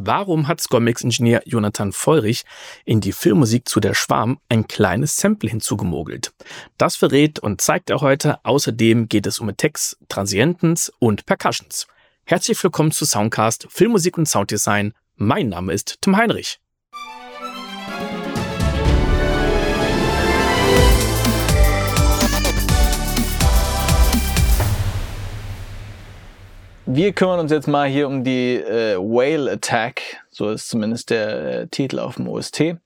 Warum hat Scormix-Ingenieur Jonathan Feurich in die Filmmusik zu Der Schwarm ein kleines Sample hinzugemogelt? Das verrät und zeigt er heute. Außerdem geht es um Attacks, Transientens und Percussions. Herzlich willkommen zu Soundcast Filmmusik und Sounddesign. Mein Name ist Tim Heinrich. Wir kümmern uns jetzt mal hier um die äh, Whale Attack, so ist zumindest der äh, Titel auf dem OST.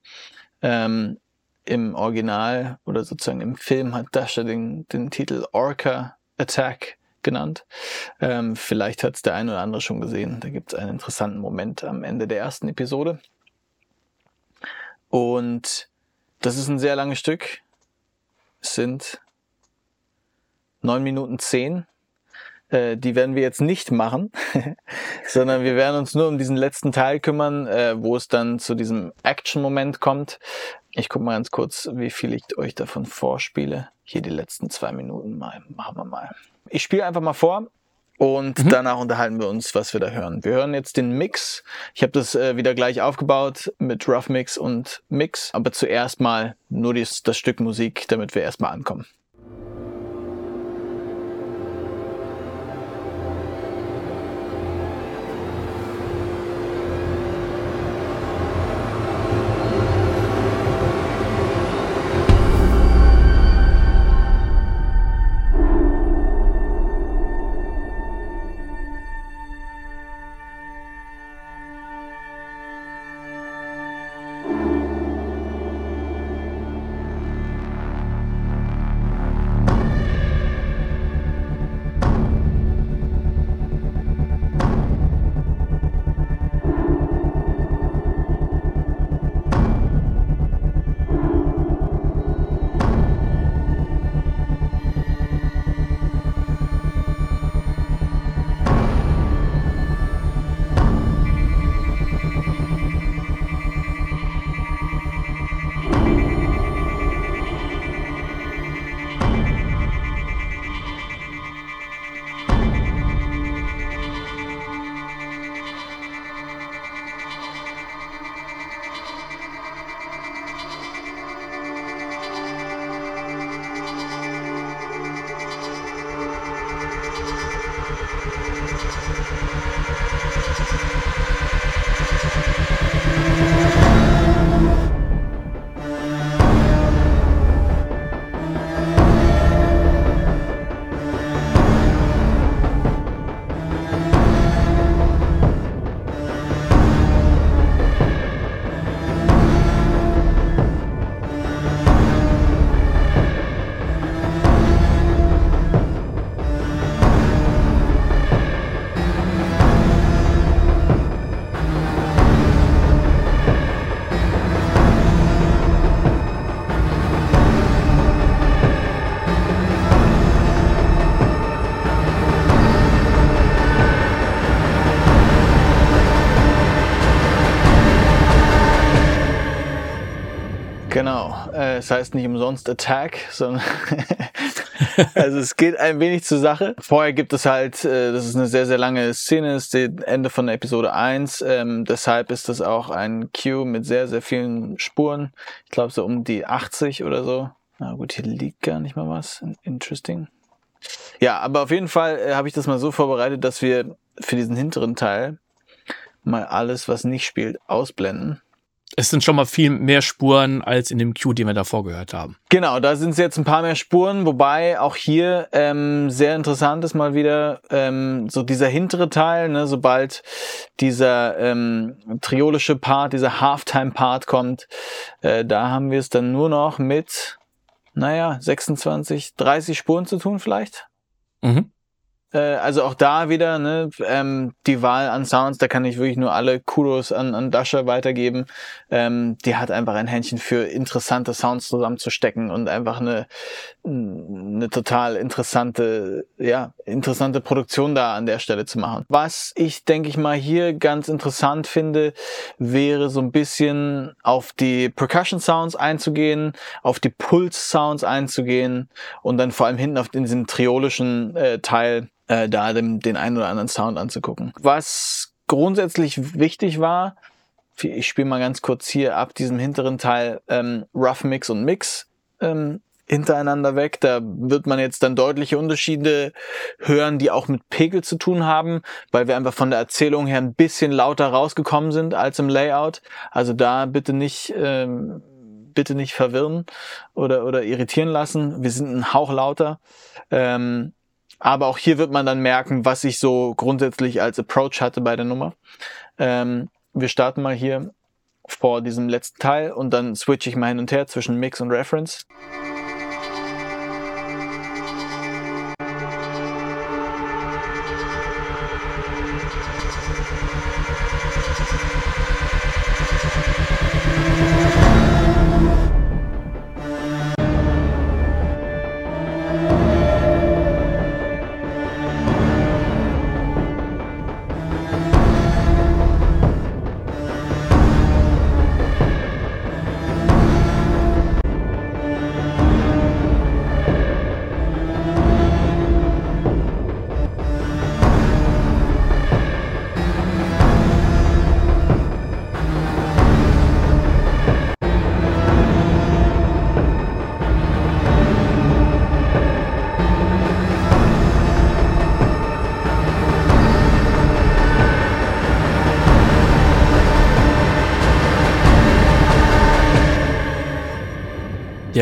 Ähm, Im Original oder sozusagen im Film hat Dasha den, den Titel Orca Attack genannt. Ähm, vielleicht hat es der eine oder andere schon gesehen. Da gibt es einen interessanten Moment am Ende der ersten Episode. Und das ist ein sehr langes Stück. Es sind neun Minuten zehn äh, die werden wir jetzt nicht machen, sondern wir werden uns nur um diesen letzten Teil kümmern, äh, wo es dann zu diesem Action-Moment kommt. Ich gucke mal ganz kurz, wie viel ich euch davon vorspiele. Hier die letzten zwei Minuten mal. Machen wir mal. Ich spiele einfach mal vor und mhm. danach unterhalten wir uns, was wir da hören. Wir hören jetzt den Mix. Ich habe das äh, wieder gleich aufgebaut mit Rough Mix und Mix, aber zuerst mal nur dies, das Stück Musik, damit wir erstmal ankommen. Genau, äh, es heißt nicht umsonst Attack, sondern also es geht ein wenig zur Sache. Vorher gibt es halt, äh, das ist eine sehr, sehr lange Szene, das ist das Ende von Episode 1, ähm, deshalb ist das auch ein Cue mit sehr, sehr vielen Spuren. Ich glaube so um die 80 oder so. Na gut, hier liegt gar nicht mal was. Interesting. Ja, aber auf jeden Fall äh, habe ich das mal so vorbereitet, dass wir für diesen hinteren Teil mal alles, was nicht spielt, ausblenden es sind schon mal viel mehr Spuren als in dem Cue, den wir davor gehört haben. Genau, da sind es jetzt ein paar mehr Spuren, wobei auch hier ähm, sehr interessant ist mal wieder ähm, so dieser hintere Teil, ne, sobald dieser ähm, triolische Part, dieser Halftime-Part kommt, äh, da haben wir es dann nur noch mit, naja, 26, 30 Spuren zu tun vielleicht. Mhm. Äh, also auch da wieder ne, ähm, die Wahl an Sounds, da kann ich wirklich nur alle Kudos an, an Dasha weitergeben. Ähm, die hat einfach ein Händchen für interessante Sounds zusammenzustecken und einfach eine, eine total interessante, ja, interessante Produktion da an der Stelle zu machen. Was ich, denke ich mal, hier ganz interessant finde, wäre so ein bisschen auf die Percussion Sounds einzugehen, auf die Pulse Sounds einzugehen und dann vor allem hinten auf diesen triolischen äh, Teil äh, da dem, den einen oder anderen Sound anzugucken. Was grundsätzlich wichtig war, ich spiele mal ganz kurz hier ab diesem hinteren Teil ähm, Rough Mix und Mix ähm, hintereinander weg. Da wird man jetzt dann deutliche Unterschiede hören, die auch mit Pegel zu tun haben, weil wir einfach von der Erzählung her ein bisschen lauter rausgekommen sind als im Layout. Also da bitte nicht ähm, bitte nicht verwirren oder oder irritieren lassen. Wir sind ein Hauch lauter. Ähm, aber auch hier wird man dann merken, was ich so grundsätzlich als Approach hatte bei der Nummer. Ähm, wir starten mal hier vor diesem letzten Teil und dann switche ich mal hin und her zwischen Mix und Reference.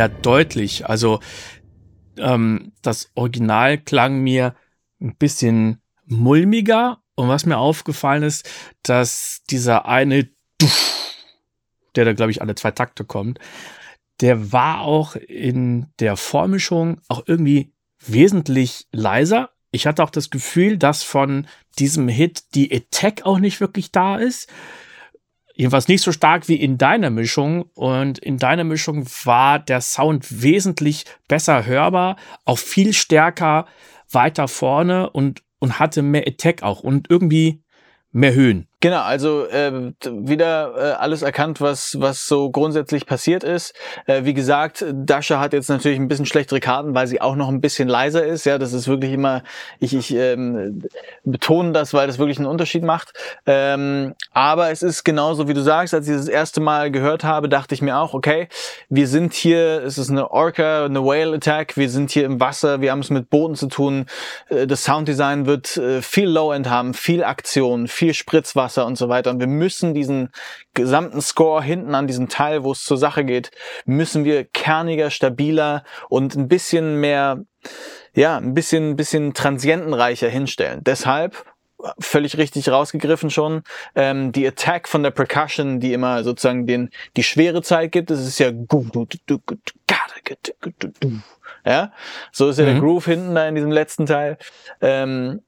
Ja, deutlich. Also ähm, das Original klang mir ein bisschen mulmiger. Und was mir aufgefallen ist, dass dieser eine, der da, glaube ich, alle zwei Takte kommt, der war auch in der Vormischung auch irgendwie wesentlich leiser. Ich hatte auch das Gefühl, dass von diesem Hit die Attack auch nicht wirklich da ist jedenfalls nicht so stark wie in deiner Mischung. Und in deiner Mischung war der Sound wesentlich besser hörbar, auch viel stärker weiter vorne und, und hatte mehr Attack auch und irgendwie mehr Höhen. Genau, also äh, wieder äh, alles erkannt, was was so grundsätzlich passiert ist. Äh, wie gesagt, Dasha hat jetzt natürlich ein bisschen schlechtere Karten, weil sie auch noch ein bisschen leiser ist. Ja, das ist wirklich immer, ich, ich ähm, betone das, weil das wirklich einen Unterschied macht. Ähm, aber es ist genauso, wie du sagst, als ich das erste Mal gehört habe, dachte ich mir auch, okay, wir sind hier, es ist eine Orca, eine Whale Attack, wir sind hier im Wasser, wir haben es mit Booten zu tun. Äh, das Sounddesign wird äh, viel Low-End haben, viel Aktion, viel Spritzwasser Wasser und so weiter. Und wir müssen diesen gesamten Score hinten an diesem Teil, wo es zur Sache geht, müssen wir kerniger, stabiler und ein bisschen mehr, ja, ein bisschen, ein bisschen transientenreicher hinstellen. Deshalb völlig richtig rausgegriffen schon. Ähm, die Attack von der Percussion, die immer sozusagen den die schwere Zeit gibt, das ist ja ja, so ist ja mhm. der Groove hinten da in diesem letzten Teil. Ähm,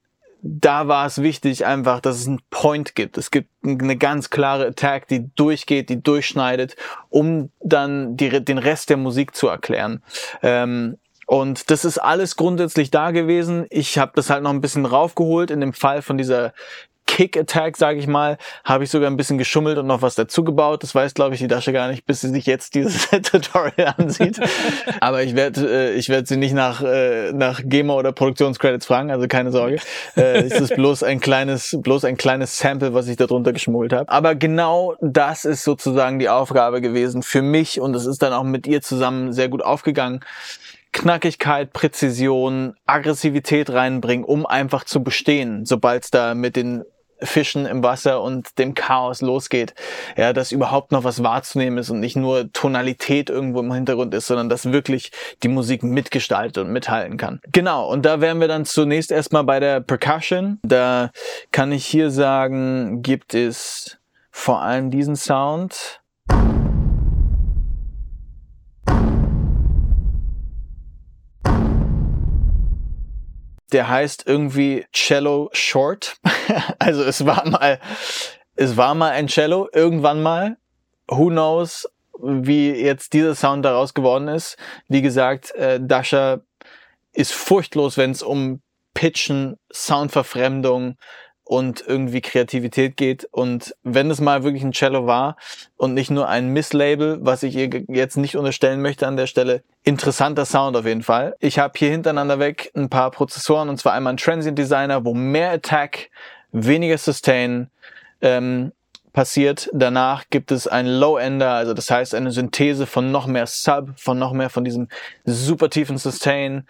da war es wichtig einfach, dass es einen Point gibt. Es gibt eine ganz klare Attack, die durchgeht, die durchschneidet, um dann die, den Rest der Musik zu erklären. Ähm, und das ist alles grundsätzlich da gewesen. Ich habe das halt noch ein bisschen raufgeholt in dem Fall von dieser Kick-Attack, sage ich mal, habe ich sogar ein bisschen geschummelt und noch was dazugebaut. Das weiß, glaube ich, die Dasche gar nicht, bis sie sich jetzt dieses Tutorial ansieht. Aber ich werde äh, ich werd sie nicht nach, äh, nach GEMA oder Produktionscredits fragen, also keine Sorge. Äh, es ist bloß ein kleines, bloß ein kleines Sample, was ich darunter geschmuggelt habe. Aber genau das ist sozusagen die Aufgabe gewesen für mich und es ist dann auch mit ihr zusammen sehr gut aufgegangen. Knackigkeit, Präzision, Aggressivität reinbringen, um einfach zu bestehen, sobald es da mit den Fischen im Wasser und dem Chaos losgeht. Ja, dass überhaupt noch was wahrzunehmen ist und nicht nur Tonalität irgendwo im Hintergrund ist, sondern dass wirklich die Musik mitgestaltet und mithalten kann. Genau, und da wären wir dann zunächst erstmal bei der Percussion. Da kann ich hier sagen, gibt es vor allem diesen Sound. Der heißt irgendwie Cello Short. also es war mal, es war mal ein Cello, irgendwann mal. Who knows, wie jetzt dieser Sound daraus geworden ist. Wie gesagt, äh, Dasha ist furchtlos, wenn es um Pitchen, Soundverfremdung, und irgendwie Kreativität geht. Und wenn es mal wirklich ein Cello war und nicht nur ein Misslabel, was ich ihr jetzt nicht unterstellen möchte an der Stelle, interessanter Sound auf jeden Fall. Ich habe hier hintereinander weg ein paar Prozessoren und zwar einmal ein Transient Designer, wo mehr Attack weniger Sustain ähm, passiert. Danach gibt es ein Low-Ender, also das heißt eine Synthese von noch mehr Sub, von noch mehr von diesem super tiefen Sustain.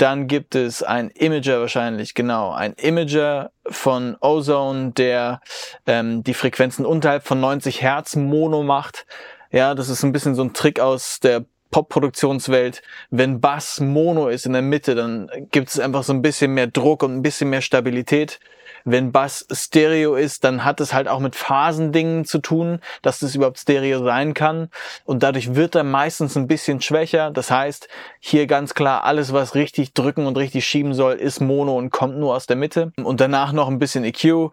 Dann gibt es ein Imager wahrscheinlich, genau, ein Imager von Ozone, der ähm, die Frequenzen unterhalb von 90 Hertz Mono macht. Ja, das ist ein bisschen so ein Trick aus der Pop-Produktionswelt, wenn Bass Mono ist in der Mitte, dann gibt es einfach so ein bisschen mehr Druck und ein bisschen mehr Stabilität. Wenn Bass Stereo ist, dann hat es halt auch mit Phasendingen zu tun, dass das überhaupt Stereo sein kann. Und dadurch wird er meistens ein bisschen schwächer. Das heißt, hier ganz klar, alles, was richtig drücken und richtig schieben soll, ist Mono und kommt nur aus der Mitte. Und danach noch ein bisschen EQ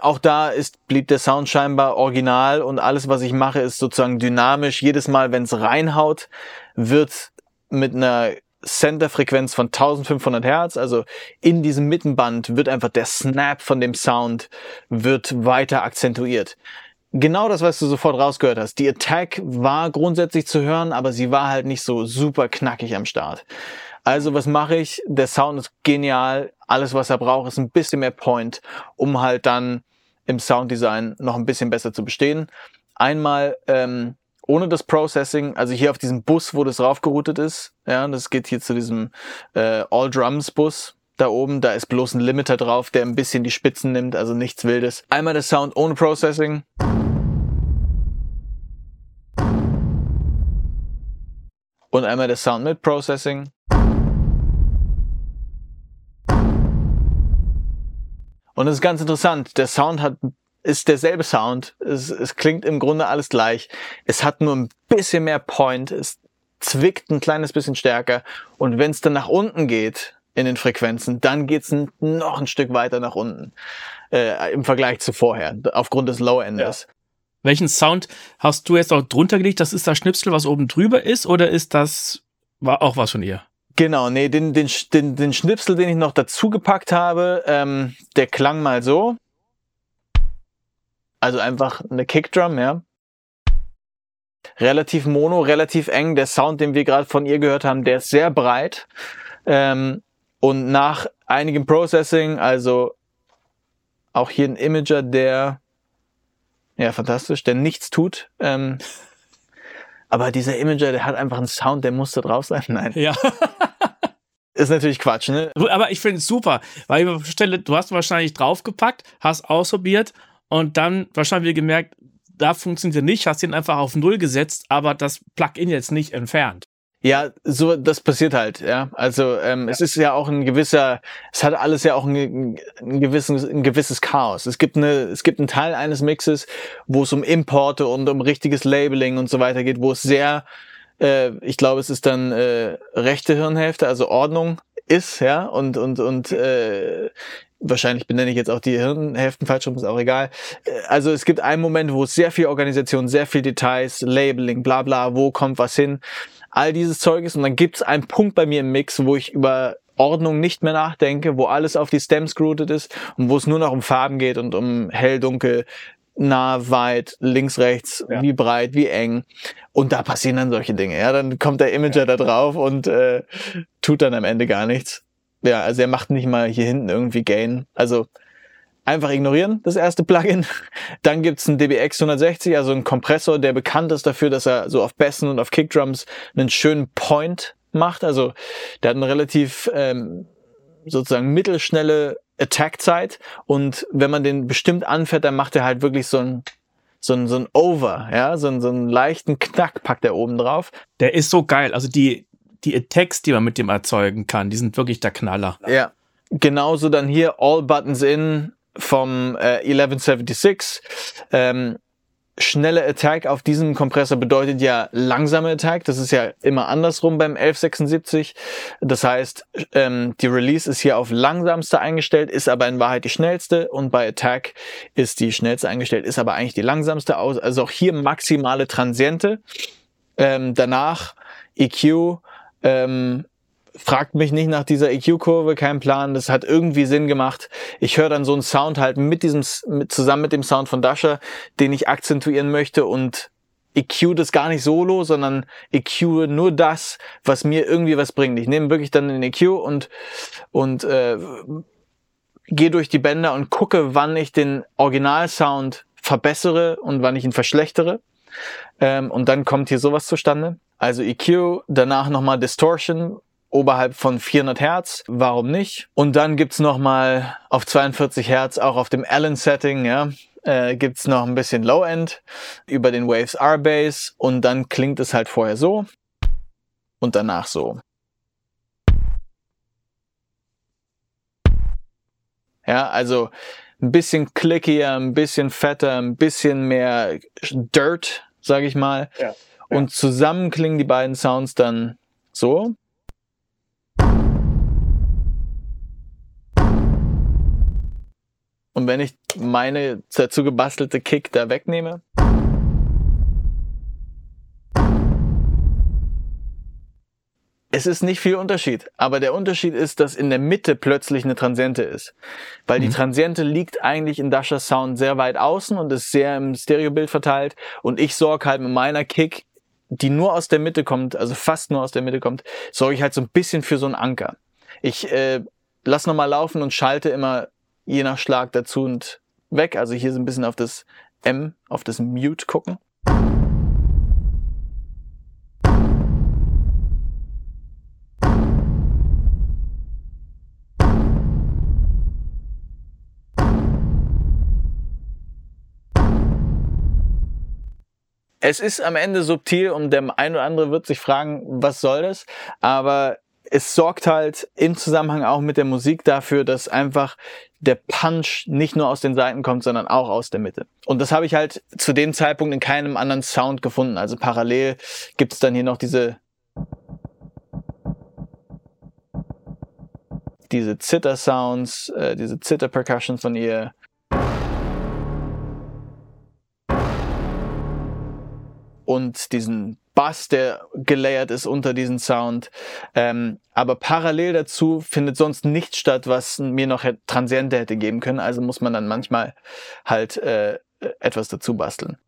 auch da ist, blieb der Sound scheinbar original und alles, was ich mache, ist sozusagen dynamisch. Jedes Mal, wenn es reinhaut, wird mit einer Center-Frequenz von 1500 Hertz, also in diesem Mittenband wird einfach der Snap von dem Sound wird weiter akzentuiert. Genau das, was du sofort rausgehört hast. Die Attack war grundsätzlich zu hören, aber sie war halt nicht so super knackig am Start. Also was mache ich? Der Sound ist genial. Alles, was er braucht, ist ein bisschen mehr Point, um halt dann im Sounddesign noch ein bisschen besser zu bestehen. Einmal ähm, ohne das Processing, also hier auf diesem Bus, wo das raufgeroutet ist, ja, das geht hier zu diesem äh, All Drums Bus, da oben, da ist bloß ein Limiter drauf, der ein bisschen die Spitzen nimmt, also nichts Wildes. Einmal der Sound ohne Processing. Und einmal der Sound mit Processing. Und es ist ganz interessant. Der Sound hat, ist derselbe Sound. Es, es klingt im Grunde alles gleich. Es hat nur ein bisschen mehr Point. Es zwickt ein kleines bisschen stärker. Und wenn es dann nach unten geht in den Frequenzen, dann geht's noch ein Stück weiter nach unten äh, im Vergleich zu vorher, aufgrund des Low-Enders. Ja. Welchen Sound hast du jetzt auch drunter gelegt? Das ist das Schnipsel, was oben drüber ist, oder ist das war auch was von ihr? Genau, nee, den, den, den, den Schnipsel, den ich noch dazu gepackt habe, ähm, der klang mal so. Also einfach eine Kickdrum, ja. Relativ mono, relativ eng. Der Sound, den wir gerade von ihr gehört haben, der ist sehr breit. Ähm, und nach einigem Processing, also auch hier ein Imager, der, ja, fantastisch, der nichts tut. Ähm, aber dieser Imager, der hat einfach einen Sound, der muss da drauf sein. Nein. Ja. ist natürlich Quatsch, ne? Aber ich finde es super, weil ich stelle, du hast wahrscheinlich draufgepackt, hast ausprobiert und dann wahrscheinlich gemerkt, da funktioniert nicht, hast ihn einfach auf Null gesetzt, aber das Plugin jetzt nicht entfernt. Ja, so das passiert halt, ja. Also ähm, ja. es ist ja auch ein gewisser, es hat alles ja auch ein, ein, gewisses, ein gewisses Chaos. Es gibt eine, es gibt einen Teil eines Mixes, wo es um Importe und um richtiges Labeling und so weiter geht, wo es sehr, äh, ich glaube, es ist dann äh, rechte Hirnhälfte, also Ordnung ist, ja, und und und äh, wahrscheinlich benenne ich jetzt auch die Hirnhälften falsch rum, ist auch egal. Äh, also es gibt einen Moment, wo es sehr viel Organisation, sehr viel Details, Labeling, bla bla, wo kommt was hin all dieses Zeug ist. Und dann gibt es einen Punkt bei mir im Mix, wo ich über Ordnung nicht mehr nachdenke, wo alles auf die Stems geroutet ist und wo es nur noch um Farben geht und um hell, dunkel, nah, weit, links, rechts, ja. wie breit, wie eng. Und da passieren dann solche Dinge. Ja, dann kommt der Imager ja. da drauf und äh, tut dann am Ende gar nichts. Ja, also er macht nicht mal hier hinten irgendwie Gain. Also einfach ignorieren, das erste Plugin. Dann gibt's einen DBX 160, also einen Kompressor, der bekannt ist dafür, dass er so auf Bässen und auf Kickdrums einen schönen Point macht. Also der hat eine relativ ähm, sozusagen mittelschnelle Attack-Zeit und wenn man den bestimmt anfährt, dann macht er halt wirklich so ein so ein, so ein Over, ja, so, ein, so einen leichten Knack packt er oben drauf. Der ist so geil. Also die, die Attacks, die man mit dem erzeugen kann, die sind wirklich der Knaller. Ja. Genauso dann hier All Buttons In, vom äh, 1176. Ähm, schnelle Attack auf diesem Kompressor bedeutet ja langsame Attack. Das ist ja immer andersrum beim 1176. Das heißt, ähm, die Release ist hier auf langsamste eingestellt, ist aber in Wahrheit die schnellste und bei Attack ist die schnellste eingestellt, ist aber eigentlich die langsamste aus. Also auch hier maximale Transiente. Ähm, danach EQ, ähm, fragt mich nicht nach dieser EQ-Kurve, kein Plan. Das hat irgendwie Sinn gemacht. Ich höre dann so einen Sound halt mit diesem, mit, zusammen mit dem Sound von Dasher, den ich akzentuieren möchte und EQ das gar nicht solo, sondern EQ nur das, was mir irgendwie was bringt. Ich nehme wirklich dann den EQ und, und äh, gehe durch die Bänder und gucke, wann ich den Originalsound verbessere und wann ich ihn verschlechtere. Ähm, und dann kommt hier sowas zustande. Also EQ, danach nochmal Distortion, oberhalb von 400 Hertz, warum nicht? Und dann gibt's noch mal auf 42 Hertz, auch auf dem Allen-Setting, ja, äh, gibt's noch ein bisschen Low-End über den Waves R-Bass und dann klingt es halt vorher so und danach so. Ja, also ein bisschen clickier, ein bisschen fetter, ein bisschen mehr Dirt, sage ich mal. Ja, ja. Und zusammen klingen die beiden Sounds dann so. Und wenn ich meine dazu gebastelte Kick da wegnehme, es ist nicht viel Unterschied, aber der Unterschied ist, dass in der Mitte plötzlich eine Transiente ist. Weil mhm. die Transiente liegt eigentlich in Dashas Sound sehr weit außen und ist sehr im Stereobild verteilt. Und ich sorge halt mit meiner Kick, die nur aus der Mitte kommt, also fast nur aus der Mitte kommt, sorge ich halt so ein bisschen für so einen Anker. Ich äh, lass nochmal laufen und schalte immer je nach Schlag dazu und weg. Also hier so ein bisschen auf das M, auf das Mute gucken. Es ist am Ende subtil und der ein oder andere wird sich fragen, was soll das? Aber es sorgt halt im Zusammenhang auch mit der Musik dafür, dass einfach der Punch nicht nur aus den Seiten kommt, sondern auch aus der Mitte. Und das habe ich halt zu dem Zeitpunkt in keinem anderen Sound gefunden. Also parallel gibt es dann hier noch diese diese Zitter-Sounds, äh, diese Zitter-Percussions von ihr. Und diesen Bass, der gelayert ist unter diesen Sound. Ähm, aber parallel dazu findet sonst nichts statt, was mir noch Transiente hätte geben können. Also muss man dann manchmal halt äh, etwas dazu basteln.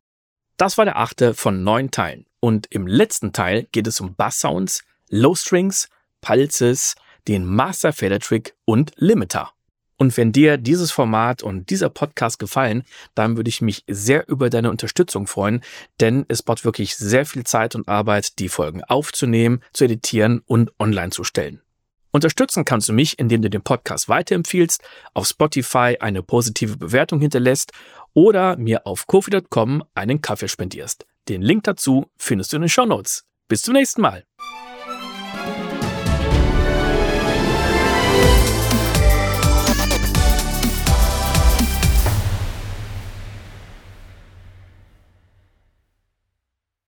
Das war der achte von neun Teilen. Und im letzten Teil geht es um Bass-Sounds, Low-Strings, Pulses, den Master Fader Trick und Limiter. Und wenn dir dieses Format und dieser Podcast gefallen, dann würde ich mich sehr über deine Unterstützung freuen, denn es braucht wirklich sehr viel Zeit und Arbeit, die Folgen aufzunehmen, zu editieren und online zu stellen. Unterstützen kannst du mich, indem du den Podcast weiterempfiehlst, auf Spotify eine positive Bewertung hinterlässt oder mir auf kofi.com einen Kaffee spendierst. Den Link dazu findest du in den Show Notes. Bis zum nächsten Mal.